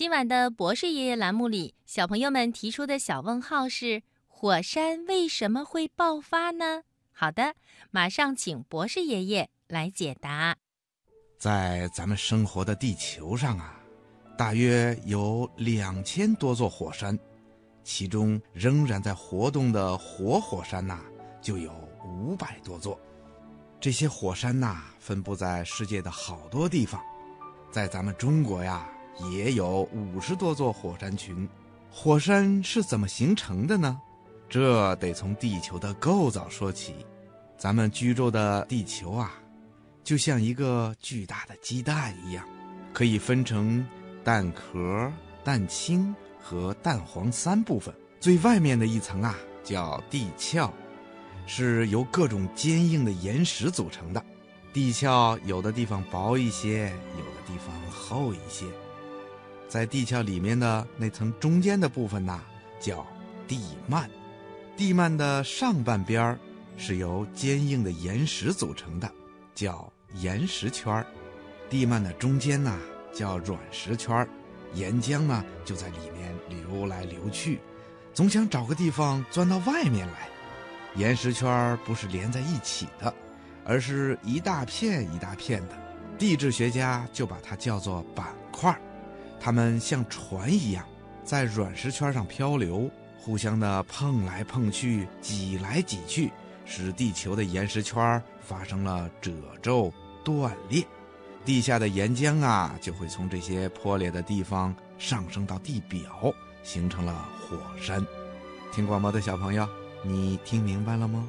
今晚的博士爷爷栏目里，小朋友们提出的小问号是：火山为什么会爆发呢？好的，马上请博士爷爷来解答。在咱们生活的地球上啊，大约有两千多座火山，其中仍然在活动的活火山呐，就有五百多座。这些火山呐，分布在世界的好多地方，在咱们中国呀，也有五十多座火山群。火山是怎么形成的呢？这得从地球的构造说起。咱们居住的地球啊，就像一个巨大的鸡蛋一样，可以分成蛋壳、蛋清和蛋黄三部分。最外面的一层啊，叫地壳，是由各种坚硬的岩石组成的。地壳有的地方薄一些，有的地方厚一些。在地壳里面的那层中间的部分呢，叫地幔。地幔的上半边儿。是由坚硬的岩石组成的，叫岩石圈儿；地幔的中间呢叫软石圈儿，岩浆呢就在里面流来流去，总想找个地方钻到外面来。岩石圈儿不是连在一起的，而是一大片一大片的，地质学家就把它叫做板块儿。它们像船一样，在软石圈上漂流，互相的碰来碰去，挤来挤去。使地球的岩石圈发生了褶皱断裂，地下的岩浆啊就会从这些破裂的地方上升到地表，形成了火山。听广播的小朋友，你听明白了吗？